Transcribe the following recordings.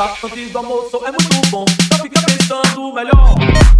cerveja antes do almoço é muito bom. Pra ficar pensando melhor.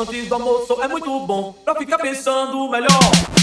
Antes do almoço é muito bom Pra ficar pensando melhor